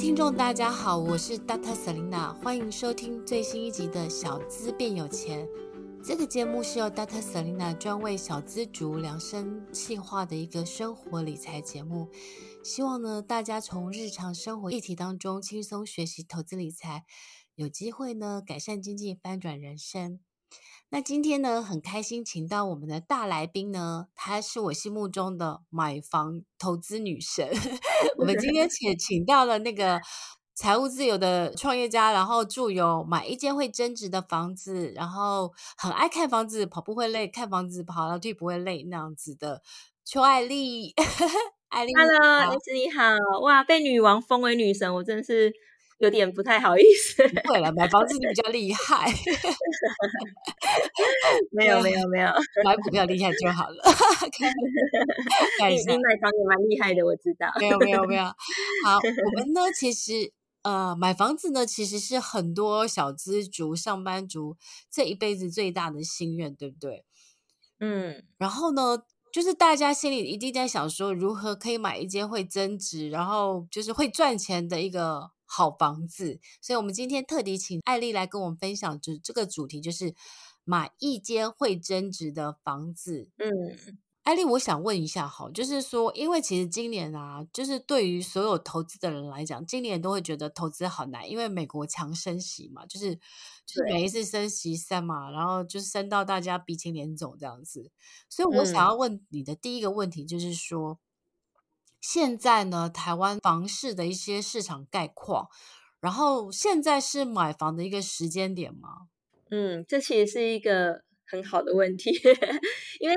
听众大家好，我是 Dr. Selina，欢迎收听最新一集的《小资变有钱》。这个节目是由 Dr. Selina 专为小资族量身企划的一个生活理财节目。希望呢，大家从日常生活议题当中轻松学习投资理财，有机会呢改善经济，翻转人生。那今天呢，很开心请到我们的大来宾呢，她是我心目中的买房投资女神。我们今天 请请到了那个财务自由的创业家，然后住有《买一间会增值的房子》，然后很爱看房子，跑步会累，看房子跑楼梯不会累那样子的邱爱丽。爱丽，Hello，你好，哇，被女王封为女神，我真的是。有点不太好意思。对了，买房子比较厉害。没有没有没有，买股票厉害就好了。你你买房也蛮厉害的，我知道。没有没有没有。好，我们呢，其实呃，买房子呢，其实是很多小资族、上班族这一辈子最大的心愿，对不对？嗯。然后呢，就是大家心里一定在想说，如何可以买一间会增值，然后就是会赚钱的一个。好房子，所以我们今天特地请艾丽来跟我们分享，就这个主题就是买一间会增值的房子。嗯，艾丽，我想问一下，哈，就是说，因为其实今年啊，就是对于所有投资的人来讲，今年都会觉得投资好难，因为美国强升息嘛，就是就是每一次升息三嘛，然后就是升到大家鼻青脸肿这样子。所以我想要问你的第一个问题就是说。现在呢，台湾房市的一些市场概况，然后现在是买房的一个时间点吗？嗯，这其实是一个很好的问题，因为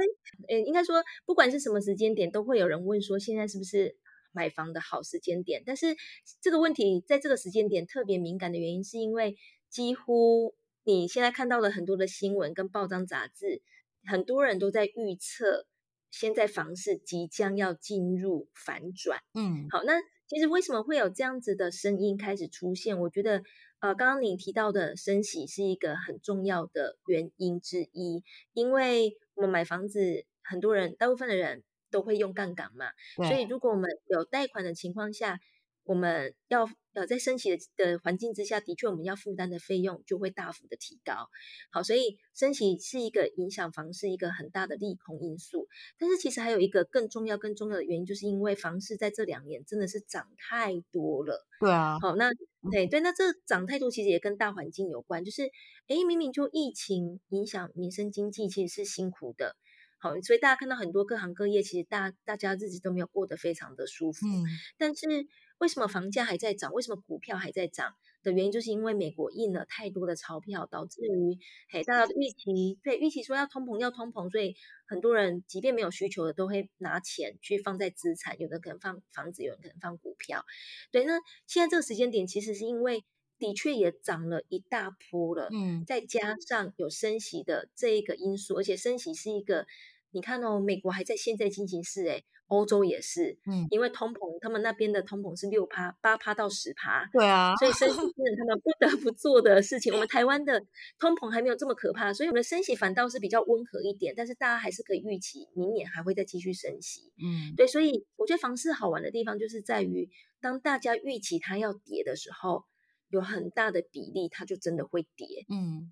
呃，应该说不管是什么时间点，都会有人问说现在是不是买房的好时间点。但是这个问题在这个时间点特别敏感的原因，是因为几乎你现在看到了很多的新闻跟报章杂志，很多人都在预测。现在房市即将要进入反转，嗯，好，那其实为什么会有这样子的声音开始出现？我觉得，呃，刚刚你提到的升息是一个很重要的原因之一，因为我们买房子，很多人，大部分的人都会用杠杆嘛，所以如果我们有贷款的情况下，我们要。呃，在升息的的环境之下，的确我们要负担的费用就会大幅的提高。好，所以升息是一个影响房市一个很大的利空因素。但是其实还有一个更重要、更重要的原因，就是因为房市在这两年真的是涨太多了。对啊。好，那对对，那这涨太多其实也跟大环境有关，就是诶，明明就疫情影响民生经济，其实是辛苦的。好，所以大家看到很多各行各业，其实大大家日子都没有过得非常的舒服。嗯。但是。为什么房价还在涨？为什么股票还在涨？的原因就是因为美国印了太多的钞票，导致于嘿大家的预期，对预期说要通膨要通膨，所以很多人即便没有需求的，都会拿钱去放在资产，有的可能放房子，有人可能放股票。对，那现在这个时间点，其实是因为的确也涨了一大波了，嗯，再加上有升息的这一个因素，而且升息是一个，你看哦，美国还在现在进行式，诶欧洲也是，嗯，因为通膨，他们那边的通膨是六趴、八趴到十趴，对啊，所以升息是 他们不得不做的事情。我们台湾的通膨还没有这么可怕，所以我们的升息反倒是比较温和一点。但是大家还是可以预期，明年还会再继续升息。嗯，对，所以我觉得房市好玩的地方就是在于，当大家预期它要跌的时候，有很大的比例它就真的会跌。嗯，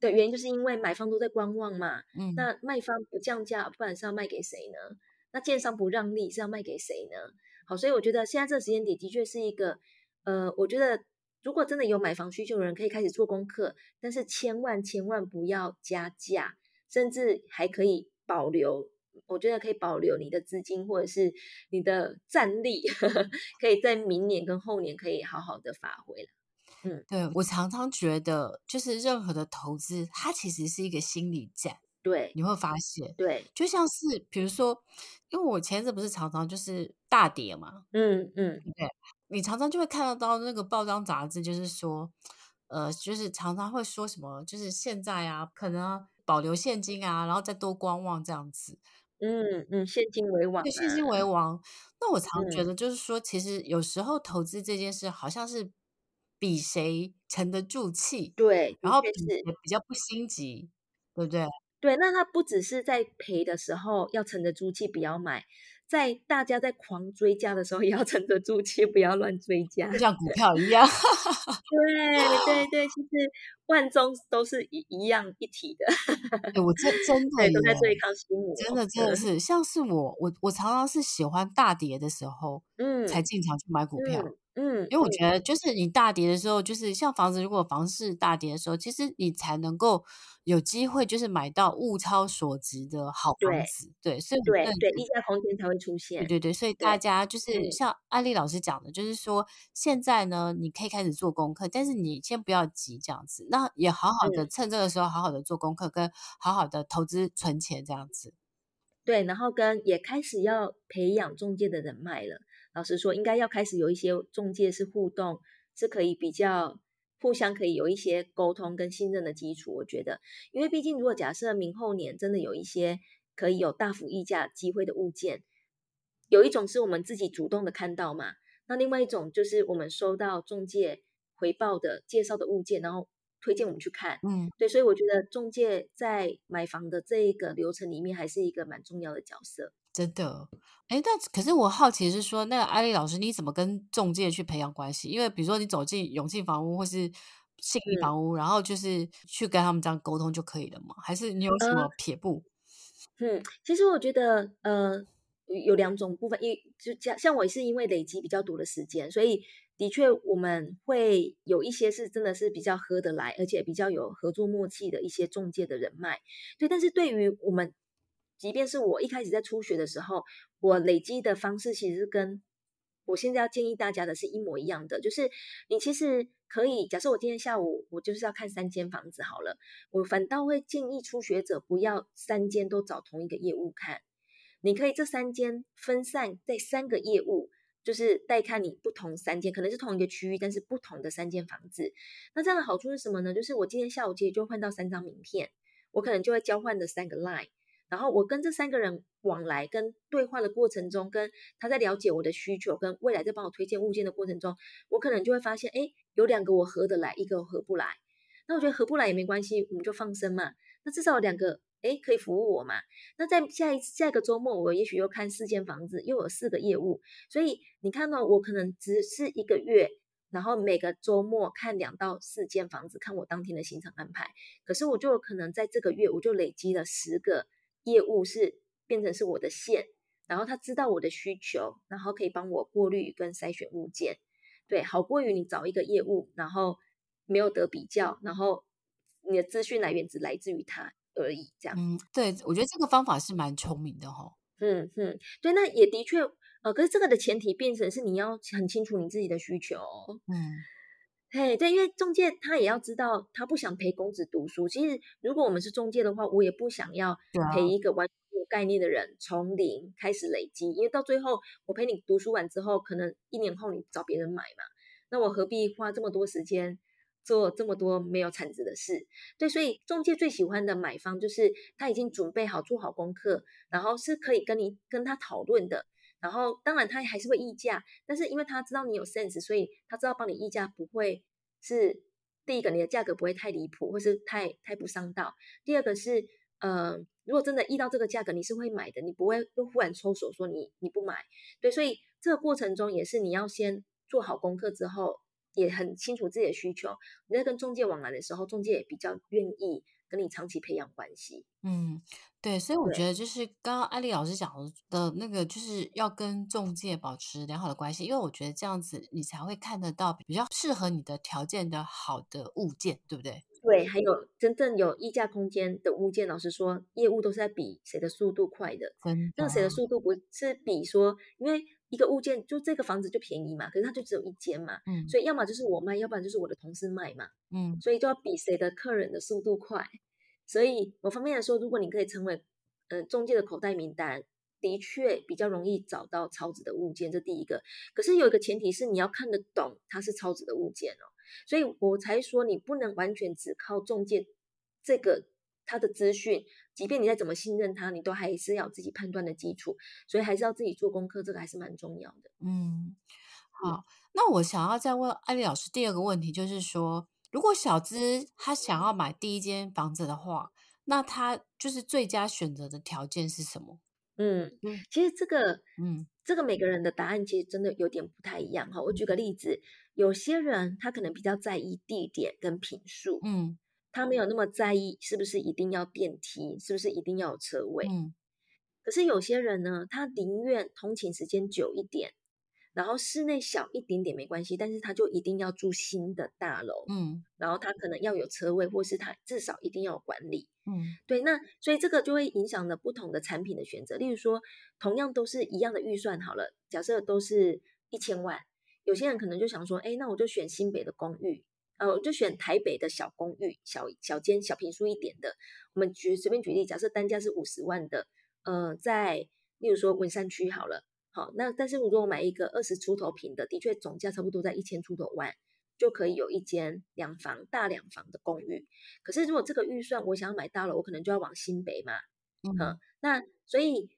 对，原因就是因为买方都在观望嘛，嗯，那卖方不降价，不然是要卖给谁呢？那建商不让利是要卖给谁呢？好，所以我觉得现在这个时间点的确是一个，呃，我觉得如果真的有买房需求的人，可以开始做功课，但是千万千万不要加价，甚至还可以保留我觉得可以保留你的资金或者是你的战力，可以在明年跟后年可以好好的发挥了。嗯，对，我常常觉得，就是任何的投资，它其实是一个心理战。对，你会发现，对，就像是比如说，因为我前阵不是常常就是大跌嘛，嗯嗯，对，你常常就会看得到那个报章杂志，就是说，呃，就是常常会说什么，就是现在啊，可能保留现金啊，然后再多观望这样子。嗯嗯，现金为王，啊，对，现金为王。那我常觉得就是说，嗯，其实有时候投资这件事，好像是比谁沉得住气，对，然后比比较不心急，对不对？对，那他不只是在赔的时候要沉得住气，不要买；在大家在狂追加的时候，也要沉得住气，不要乱追加，就像股票一样。对对对，其实万中都是一一样一体的。哎，我真真 的都在对抗心魔，真的真的是，像是我我我常常是喜欢大跌的时候，嗯，才进场去买股票。嗯嗯，因为我觉得，就是你大跌的时候，就是像房子，如果房市大跌的时候，其实你才能够有机会，就是买到物超所值的好房子。对，对，所以对对，溢价空间才会出现。对对对，所以大家就是像安利老师讲的，就是说现在呢，你可以开始做功课，但是你先不要急这样子，那也好好的趁这个时候好好的做功课，跟好好的投资存钱这样子。对，然后跟也开始要培养中介的人脉了。老实说，应该要开始有一些中介是互动，是可以比较互相可以有一些沟通跟信任的基础。我觉得，因为毕竟如果假设明后年真的有一些可以有大幅溢价机会的物件，有一种是我们自己主动的看到嘛，那另外一种就是我们收到中介回报的介绍的物件，然后推荐我们去看。嗯，对，所以我觉得中介在买房的这一个流程里面还是一个蛮重要的角色。真的，哎，但可是我好奇是说，那个艾丽老师，你怎么跟中介去培养关系？因为比如说你走进永庆房屋或是信义房屋，嗯，然后就是去跟他们这样沟通就可以了吗？还是你有什么撇步？嗯，其实我觉得，呃，有两种部分，一就像像我是因为累积比较多的时间，所以的确我们会有一些是真的是比较合得来，而且比较有合作默契的一些中介的人脉。对，但是对于我们。即便是我一开始在初学的时候，我累积的方式其实是跟我现在要建议大家的是一模一样的，就是你其实可以假设我今天下午我就是要看三间房子好了，我反倒会建议初学者不要三间都找同一个业务看，你可以这三间分散在三个业务，就是带看你不同三间，可能是同一个区域，但是不同的三间房子。那这样的好处是什么呢？就是我今天下午其实就换到三张名片，我可能就会交换的三个 line。然后我跟这三个人往来跟对话的过程中，跟他在了解我的需求，跟未来在帮我推荐物件的过程中，我可能就会发现，哎，有两个我合得来，一个我合不来。那我觉得合不来也没关系，我们就放生嘛。那至少有两个，哎，可以服务我嘛。那在下一下一个周末，我也许又看四间房子，又有四个业务。所以你看到我可能只是一个月，然后每个周末看两到四间房子，看我当天的行程安排。可是我就可能在这个月，我就累积了十个。业务是变成是我的线，然后他知道我的需求，然后可以帮我过滤跟筛选物件，对，好过于你找一个业务，然后没有得比较，然后你的资讯来源只来自于他而已，这样。嗯，对，我觉得这个方法是蛮聪明的哈、哦。嗯嗯，对，那也的确，呃，可是这个的前提变成是你要很清楚你自己的需求。嗯。嘿，对，因为中介他也要知道，他不想陪公子读书。其实，如果我们是中介的话，我也不想要陪一个完全没有概念的人从零开始累积。因为到最后，我陪你读书完之后，可能一年后你找别人买嘛，那我何必花这么多时间做这么多没有产值的事？对，所以中介最喜欢的买方就是他已经准备好做好功课，然后是可以跟你跟他讨论的。然后，当然他还是会议价，但是因为他知道你有 sense，所以他知道帮你议价不会是第一个，你的价格不会太离谱，或是太太不伤道。第二个是，呃，如果真的议到这个价格，你是会买的，你不会又忽然抽手说你你不买。对，所以这个过程中也是你要先做好功课之后，也很清楚自己的需求。你在跟中介往来的时候，中介也比较愿意跟你长期培养关系。嗯，对，所以我觉得就是刚刚艾莉老师讲的那个，就是要跟中介保持良好的关系，因为我觉得这样子你才会看得到比较适合你的条件的好的物件，对不对？对，还有真正有议价空间的物件，老实说，业务都是在比谁的速度快的。嗯，那谁的速度不是比说，因为一个物件就这个房子就便宜嘛，可是它就只有一间嘛，嗯，所以要么就是我卖，要不然就是我的同事卖嘛，嗯，所以就要比谁的客人的速度快。所以某方面来说，如果你可以成为呃中介的口袋名单，的确比较容易找到超值的物件，这第一个。可是有一个前提是你要看得懂它是超值的物件哦。所以我才说，你不能完全只靠中介这个他的资讯，即便你再怎么信任他，你都还是要自己判断的基础，所以还是要自己做功课，这个还是蛮重要的。嗯，好，那我想要再问艾莉老师第二个问题，就是说，如果小资他想要买第一间房子的话，那他就是最佳选择的条件是什么？嗯嗯，其实这个，嗯，这个每个人的答案其实真的有点不太一样哈。我举个例子。有些人他可能比较在意地点跟品数，嗯，他没有那么在意是不是一定要电梯，是不是一定要有车位，嗯。可是有些人呢，他宁愿通勤时间久一点，然后室内小一点点没关系，但是他就一定要住新的大楼，嗯，然后他可能要有车位，或是他至少一定要有管理，嗯，对。那所以这个就会影响了不同的产品的选择。例如说，同样都是一样的预算，好了，假设都是一千万。有些人可能就想说，哎，那我就选新北的公寓，呃，我就选台北的小公寓，小小间小平数一点的。我们举随便举例，假设单价是五十万的，呃，在例如说文山区好了，好，那但是如果我买一个二十出头平的，的确总价差不多在一千出头万，就可以有一间两房大两房的公寓。可是如果这个预算我想要买大楼，我可能就要往新北嘛，嗯，嗯，那所以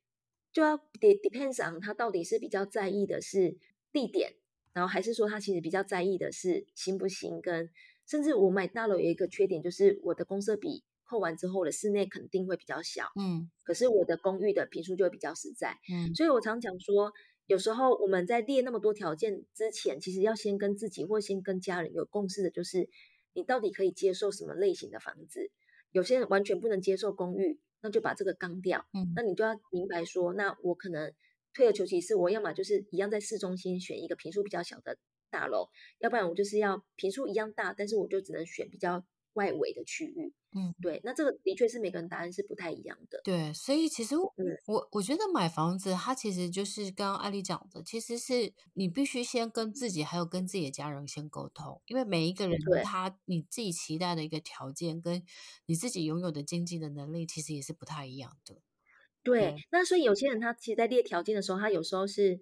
就要 depends on 他到底是比较在意的是地点。然后还是说他其实比较在意的是新不新，跟甚至我买大楼有一个缺点，就是我的公设比扣完之后的室内肯定会比较小，嗯，可是我的公寓的坪数就会比较实在，嗯，所以我常讲说，有时候我们在列那么多条件之前，其实要先跟自己或先跟家人有共识的，就是你到底可以接受什么类型的房子。有些人完全不能接受公寓，那就把这个杠掉，嗯，那你就要明白说，那我可能。退而求其次，我要么就是一样在市中心选一个平数比较小的大楼，要不然我就是要平数一样大，但是我就只能选比较外围的区域。嗯，对，那这个的确是每个人答案是不太一样的。对，所以其实我、嗯、我我觉得买房子，它其实就是刚刚艾丽讲的，其实是你必须先跟自己还有跟自己的家人先沟通，因为每一个人他你自己期待的一个条件，跟你自己拥有的经济的能力，其实也是不太一样的。对，那所以有些人他其实，在列条件的时候，他有时候是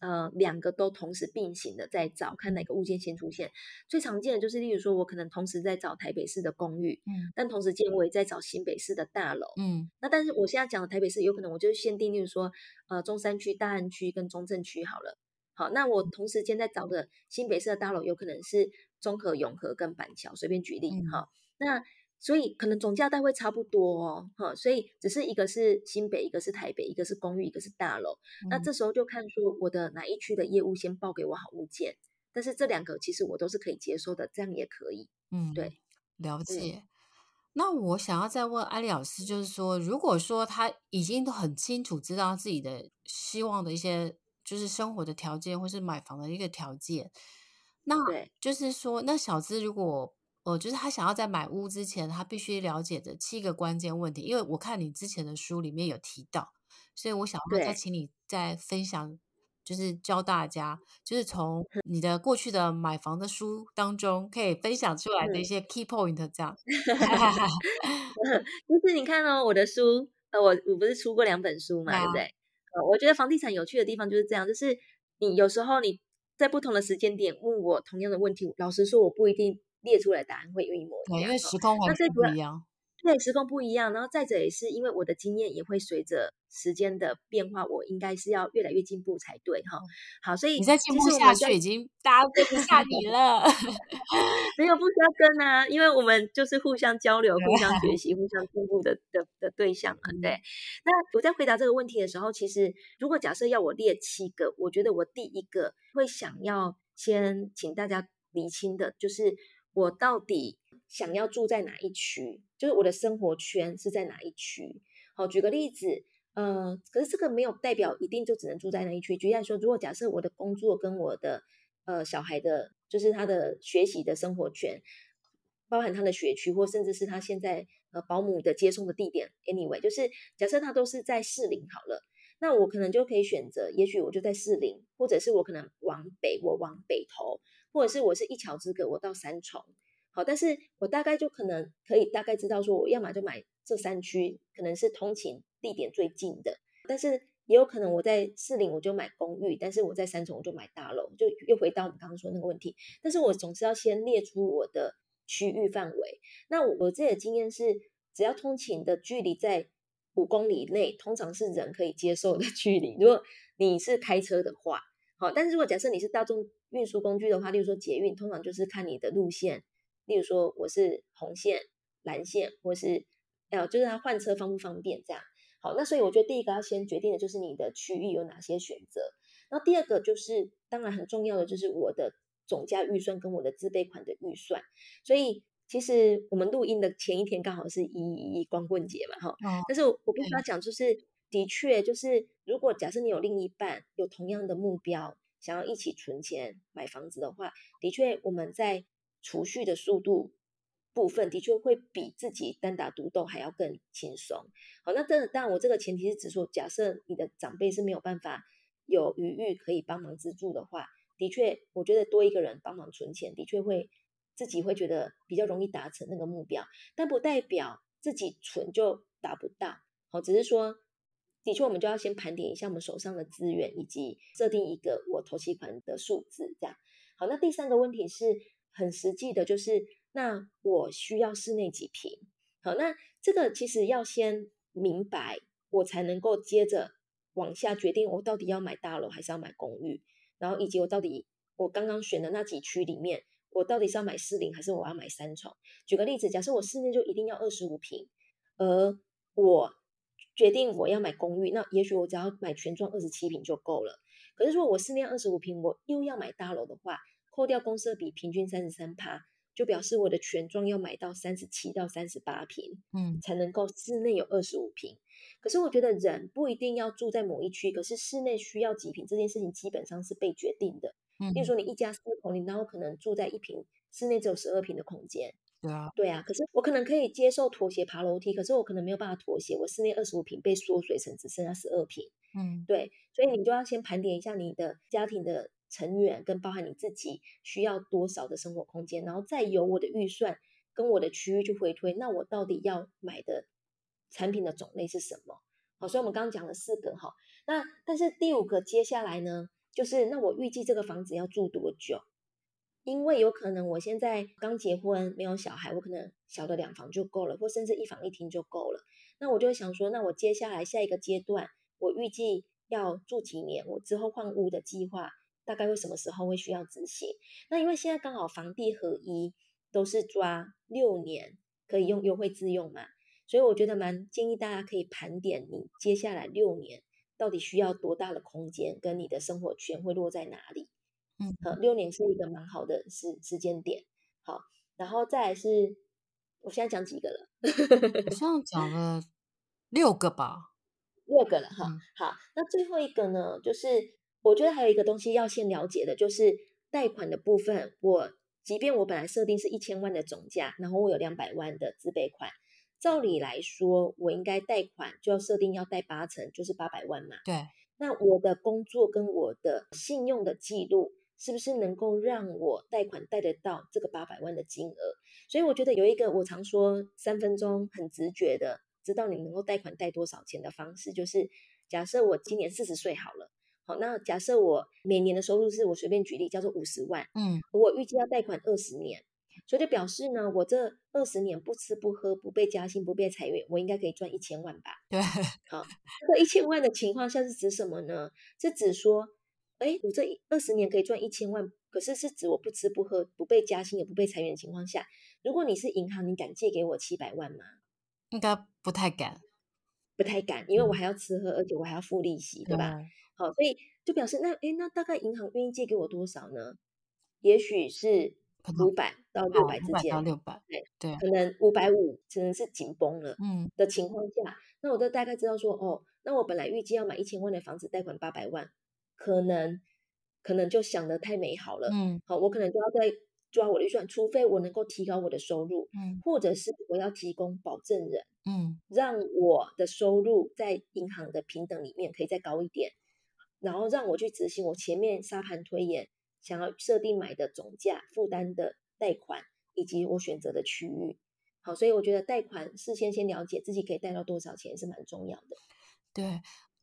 呃两个都同时并行的在找，看哪个物件先出现。最常见的就是，例如说，我可能同时在找台北市的公寓，嗯，但同时间我也在找新北市的大楼，嗯。那但是我现在讲的台北市，有可能我就限定，例如说，呃，中山区、大安区跟中正区好了。好，那我同时间在找的新北市的大楼，有可能是中和、永和跟板桥，随便举例，哈，那。所以可能总价带会差不多哦，哈，所以只是一个是新北，一个是台北，一个是公寓，一个是大楼。嗯、那这时候就看说我的哪一区的业务先报给我好物件，但是这两个其实我都是可以接受的，这样也可以。嗯，对，了解。嗯、那我想要再问艾莉老师，就是说，如果说他已经都很清楚知道自己的希望的一些，就是生活的条件，或是买房的一个条件，那就是说，那小资如果。哦，就是他想要在买屋之前，他必须了解的七个关键问题。因为我看你之前的书里面有提到，所以我想要再请你再分享，就是教大家，就是从你的过去的买房的书当中可以分享出来的一些 key point 这样。就是你看哦，我的书，呃，我我不是出过两本书嘛，对不对？呃，我觉得房地产有趣的地方就是这样，就是你有时候你在不同的时间点问我同样的问题，老实说，我不一定。列出来答案会有一模一样，对，因为时空环境不一样。对，时空不一样，然后再者也是因为我的经验也会随着时间的变化，我应该是要越来越进步才对哈。好，所以你再进步下去，已经大家跟不下你了。没有不需要跟啊，因为我们就是互相交流、互相学 习、互相进步的的的对象嘛。对。那我在回答这个问题的时候，其实如果假设要我列七个，我觉得我第一个会想要先请大家厘清的就是。我到底想要住在哪一区，就是我的生活圈是在哪一区。好，举个例子，呃，可是这个没有代表一定就只能住在那一区。举例来说，如果假设我的工作跟我的呃小孩的，就是他的学习的生活圈，包含他的学区，或甚至是他现在呃保姆的接送的地点，anyway，就是假设他都是在士林好了。那我可能就可以选择，也许我就在士林，或者是我可能往北，我往北投，或者是我是一桥之隔，我到三重。好，但是我大概就可能可以大概知道说，我要么就买这三区，可能是通勤地点最近的。但是也有可能我在士林我就买公寓，但是我在三重我就买大楼，就又回到我们刚刚说那个问题。但是我总是要先列出我的区域范围。那我我自己的经验是，只要通勤的距离在。五公里内通常是人可以接受的 距离。如果你是开车的话，好，但是如果假设你是大众运输工具的话，例如说捷运，通常就是看你的路线。例如说我是红线、蓝线，或是呃，就是它换车方不方便这样。好，那所以我觉得第一个要先决定的就是你的区域有哪些选择。然后第二个就是，当然很重要的就是我的总价预算跟我的自备款的预算。所以。其实我们录音的前一天刚好是一一光棍节嘛，哈、哦。但是我我跟他讲，就是的确，就是如果假设你有另一半有同样的目标，想要一起存钱买房子的话，的确我们在储蓄的速度部分的确会比自己单打独斗还要更轻松。好，那这当然我这个前提是指说，假设你的长辈是没有办法有余裕可以帮忙资助的话，的确，我觉得多一个人帮忙存钱，的确会。自己会觉得比较容易达成那个目标，但不代表自己存就达不到。好，只是说，的确我们就要先盘点一下我们手上的资源，以及设定一个我头期款的数字，这样。好，那第三个问题是很实际的，就是那我需要室内几平？好，那这个其实要先明白，我才能够接着往下决定，我到底要买大楼还是要买公寓，然后以及我到底我刚刚选的那几区里面。我到底是要买四零还是我要买三床？举个例子，假设我室内就一定要二十五平，而我决定我要买公寓，那也许我只要买全幢二十七平就够了。可是如果我室内二十五平，我又要买大楼的话，扣掉公设比平均三十三趴，就表示我的全幢要买到三十七到三十八平，嗯，才能够室内有二十五平。可是我觉得人不一定要住在某一区，可是室内需要几平这件事情基本上是被决定的。嗯，比如说你一家四口，你然后可能住在一平，室内只有十二平的空间。对啊，对啊。可是我可能可以接受妥协爬楼梯，可是我可能没有办法妥协，我室内二十五平被缩水成只剩下十二平。嗯，对。所以你就要先盘点一下你的家庭的成员，跟包含你自己需要多少的生活空间，然后再由我的预算跟我的区域去回推，那我到底要买的产品的种类是什么？好，所以我们刚刚讲了四个哈，那但是第五个接下来呢？就是那我预计这个房子要住多久？因为有可能我现在刚结婚没有小孩，我可能小的两房就够了，或甚至一房一厅就够了。那我就想说，那我接下来下一个阶段，我预计要住几年？我之后换屋的计划大概会什么时候会需要执行？那因为现在刚好房地合一都是抓六年可以用优惠自用嘛，所以我觉得蛮建议大家可以盘点你接下来六年。到底需要多大的空间，跟你的生活圈会落在哪里？嗯，好，六年是一个蛮好的时时间点。好，然后再来是，我现在讲几个了？我 好像讲了六个吧，六个了哈。嗯、好，那最后一个呢，就是我觉得还有一个东西要先了解的，就是贷款的部分。我即便我本来设定是一千万的总价，然后我有两百万的自备款。照理来说，我应该贷款就要设定要贷八成，就是八百万嘛。对。那我的工作跟我的信用的记录，是不是能够让我贷款贷得到这个八百万的金额？所以我觉得有一个我常说三分钟很直觉的知道你能够贷款贷多少钱的方式，就是假设我今年四十岁好了，好，那假设我每年的收入是我随便举例叫做五十万，嗯，我预计要贷款二十年。所以就表示呢，我这二十年不吃不喝，不被加薪，不被裁员，我应该可以赚一千万吧？对，好，这一千万的情况下是指什么呢？是指说，哎，我这二十年可以赚一千万，可是是指我不吃不喝，不被加薪，也不被裁员的情况下，如果你是银行，你敢借给我七百万吗？应该不太敢，不太敢，因为我还要吃喝，而且我还要付利息，对吧？好，所以就表示那，哎，那大概银行愿意借给我多少呢？也许是。五百到六百之间，六百，对对，可能五百五只能是紧绷了，嗯的情况下，那我都大概知道说，哦，那我本来预计要买一千万的房子，贷款八百万，可能可能就想的太美好了，嗯，好，我可能就要再抓我的预算，除非我能够提高我的收入，嗯，或者是我要提供保证人，嗯，让我的收入在银行的平等里面可以再高一点，然后让我去执行我前面沙盘推演。想要设定买的总价、负担的贷款以及我选择的区域，好，所以我觉得贷款事先先了解自己可以贷到多少钱是蛮重要的。对，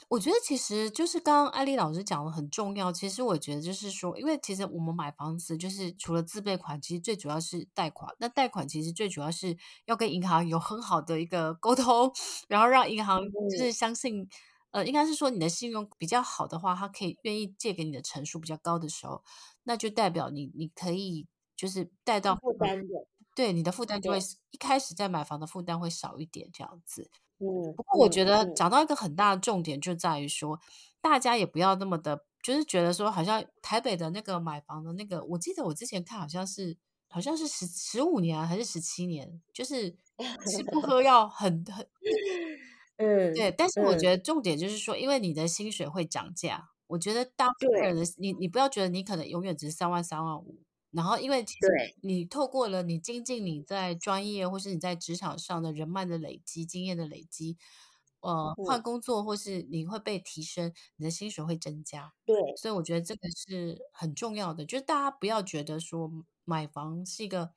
我觉得其实就是刚刚艾丽老师讲的很重要。其实我觉得就是说，因为其实我们买房子就是除了自备款，其实最主要是贷款。那贷款其实最主要是要跟银行有很好的一个沟通，然后让银行就是相信。嗯呃，应该是说你的信用比较好的话，他可以愿意借给你的成数比较高的时候，那就代表你你可以就是贷到负担的，对你的负担就会一开始在买房的负担会少一点这样子。嗯，不过我觉得讲到一个很大的重点就在于说，大家也不要那么的，就是觉得说好像台北的那个买房的那个，我记得我之前看好像是好像是十十五年还是十七年，就是 吃不喝要很很。嗯，对，但是我觉得重点就是说，嗯、因为你的薪水会涨价，我觉得大部分人的你，你不要觉得你可能永远只是三万、三万五，然后因为其实你透过了你精进你在专业或是你在职场上的人脉的累积、经验的累积，呃，换工作或是你会被提升，你的薪水会增加。对，所以我觉得这个是很重要的，就是大家不要觉得说买房是一个。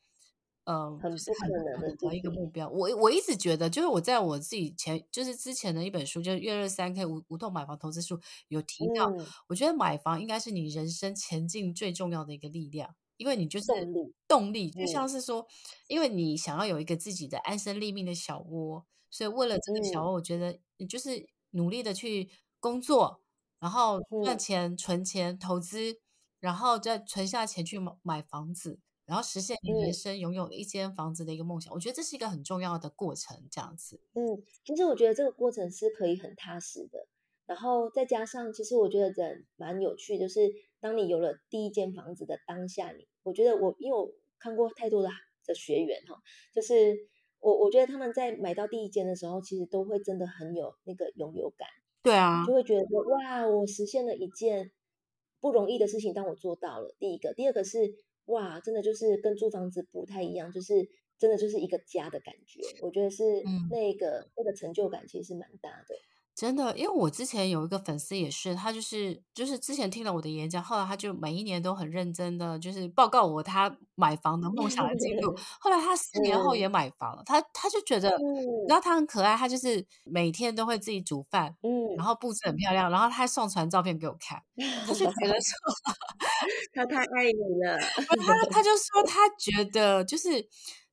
嗯，很不可能的的一个目标。我我一直觉得，就是我在我自己前，就是之前的一本书，就是《月入三 K 无无痛买房投资书》，有提到，嗯、我觉得买房应该是你人生前进最重要的一个力量，因为你就是动力，就像是说，因为你想要有一个自己的安身立命的小窝，所以为了这个小窝，我觉得你就是努力的去工作，然后赚钱、存钱、投资，然后再存下钱去买买房子。然后实现你人生拥有一间房子的一个梦想，嗯，我觉得这是一个很重要的过程，这样子。嗯，其实我觉得这个过程是可以很踏实的。然后再加上，其实我觉得人蛮有趣，就是当你有了第一间房子的当下，你我觉得我因为我看过太多的的学员哈，就是我我觉得他们在买到第一间的时候，其实都会真的很有那个拥有感。对啊，就会觉得说哇，我实现了一件不容易的事情，当我做到了。第一个，第二个是。哇，真的就是跟租房子不太一样，就是真的就是一个家的感觉。我觉得是那个、嗯、那个成就感其实是蛮大的。真的，因为我之前有一个粉丝也是，他就是就是之前听了我的演讲，后来他就每一年都很认真的就是报告我他买房的梦想的进度。后来他四年后也买房了，嗯、他他就觉得，然后他很可爱，他就是每天都会自己煮饭，嗯，然后布置很漂亮，然后他还上传照片给我看，他就觉得说他太爱你了，他他就说他觉得就是。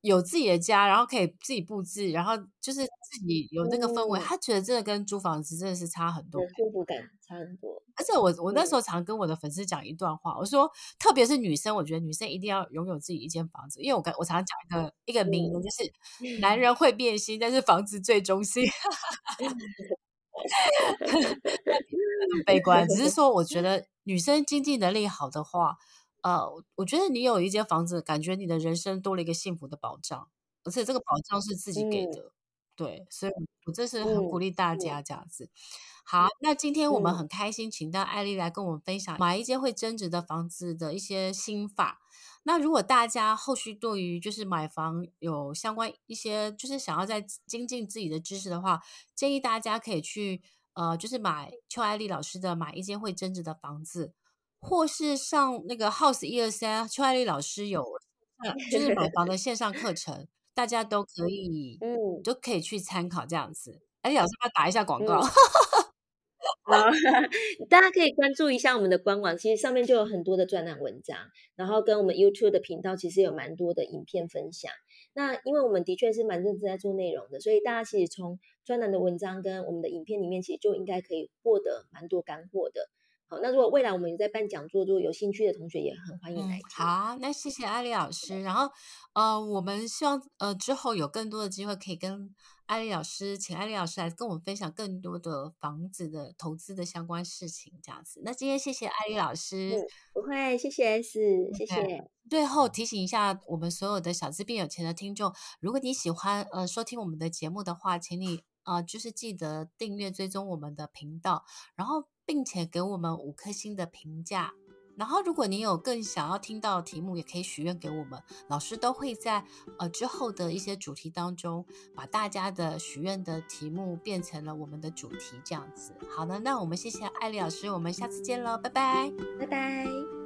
有自己的家，然后可以自己布置，然后就是自己有那个氛围，嗯、他觉得这个跟租房子真的是差很多，幸福感差很多。而且我我那时候常跟我的粉丝讲一段话，我说，特别是女生，我觉得女生一定要拥有自己一间房子，因为我跟我常常讲一个一个名言，就是男人会变心，但是房子最忠心。很悲观，只是说我觉得女生经济能力好的话。呃，我觉得你有一间房子，感觉你的人生多了一个幸福的保障，而且这个保障是自己给的，嗯、对，所以我这是很鼓励大家这样子。嗯、好，那今天我们很开心，请到艾丽来跟我们分享买一间会增值的房子的一些心法。那如果大家后续对于就是买房有相关一些，就是想要再精进自己的知识的话，建议大家可以去呃，就是买邱艾丽老师的《买一间会增值的房子》。或是上那个 House 一二三，邱爱丽老师有，就是买房的线上课程，大家都可以，嗯，都可以去参考这样子。艾莉老师要打一下广告，好，大家可以关注一下我们的官网，其实上面就有很多的专栏文章，然后跟我们 YouTube 的频道其实有蛮多的影片分享。那因为我们的确是蛮认真在做内容的，所以大家其实从专栏的文章跟我们的影片里面，其实就应该可以获得蛮多干货的。好，那如果未来我们有在办讲座，如果有兴趣的同学也很欢迎来、嗯。好，那谢谢艾丽老师。然后，呃，我们希望呃之后有更多的机会可以跟艾丽老师，请艾丽老师来跟我们分享更多的房子的投资的相关事情，这样子。那今天谢谢艾丽老师，嗯、不会，谢谢 S，谢谢。最后提醒一下我们所有的小资变有钱的听众，如果你喜欢呃收听我们的节目的话，请你呃就是记得订阅追踪我们的频道，然后并且给我们五颗星的评价。然后，如果你有更想要听到的题目，也可以许愿给我们，老师都会在呃之后的一些主题当中，把大家的许愿的题目变成了我们的主题，这样子。好的，那我们谢谢艾丽老师，我们下次见喽，拜拜，拜拜。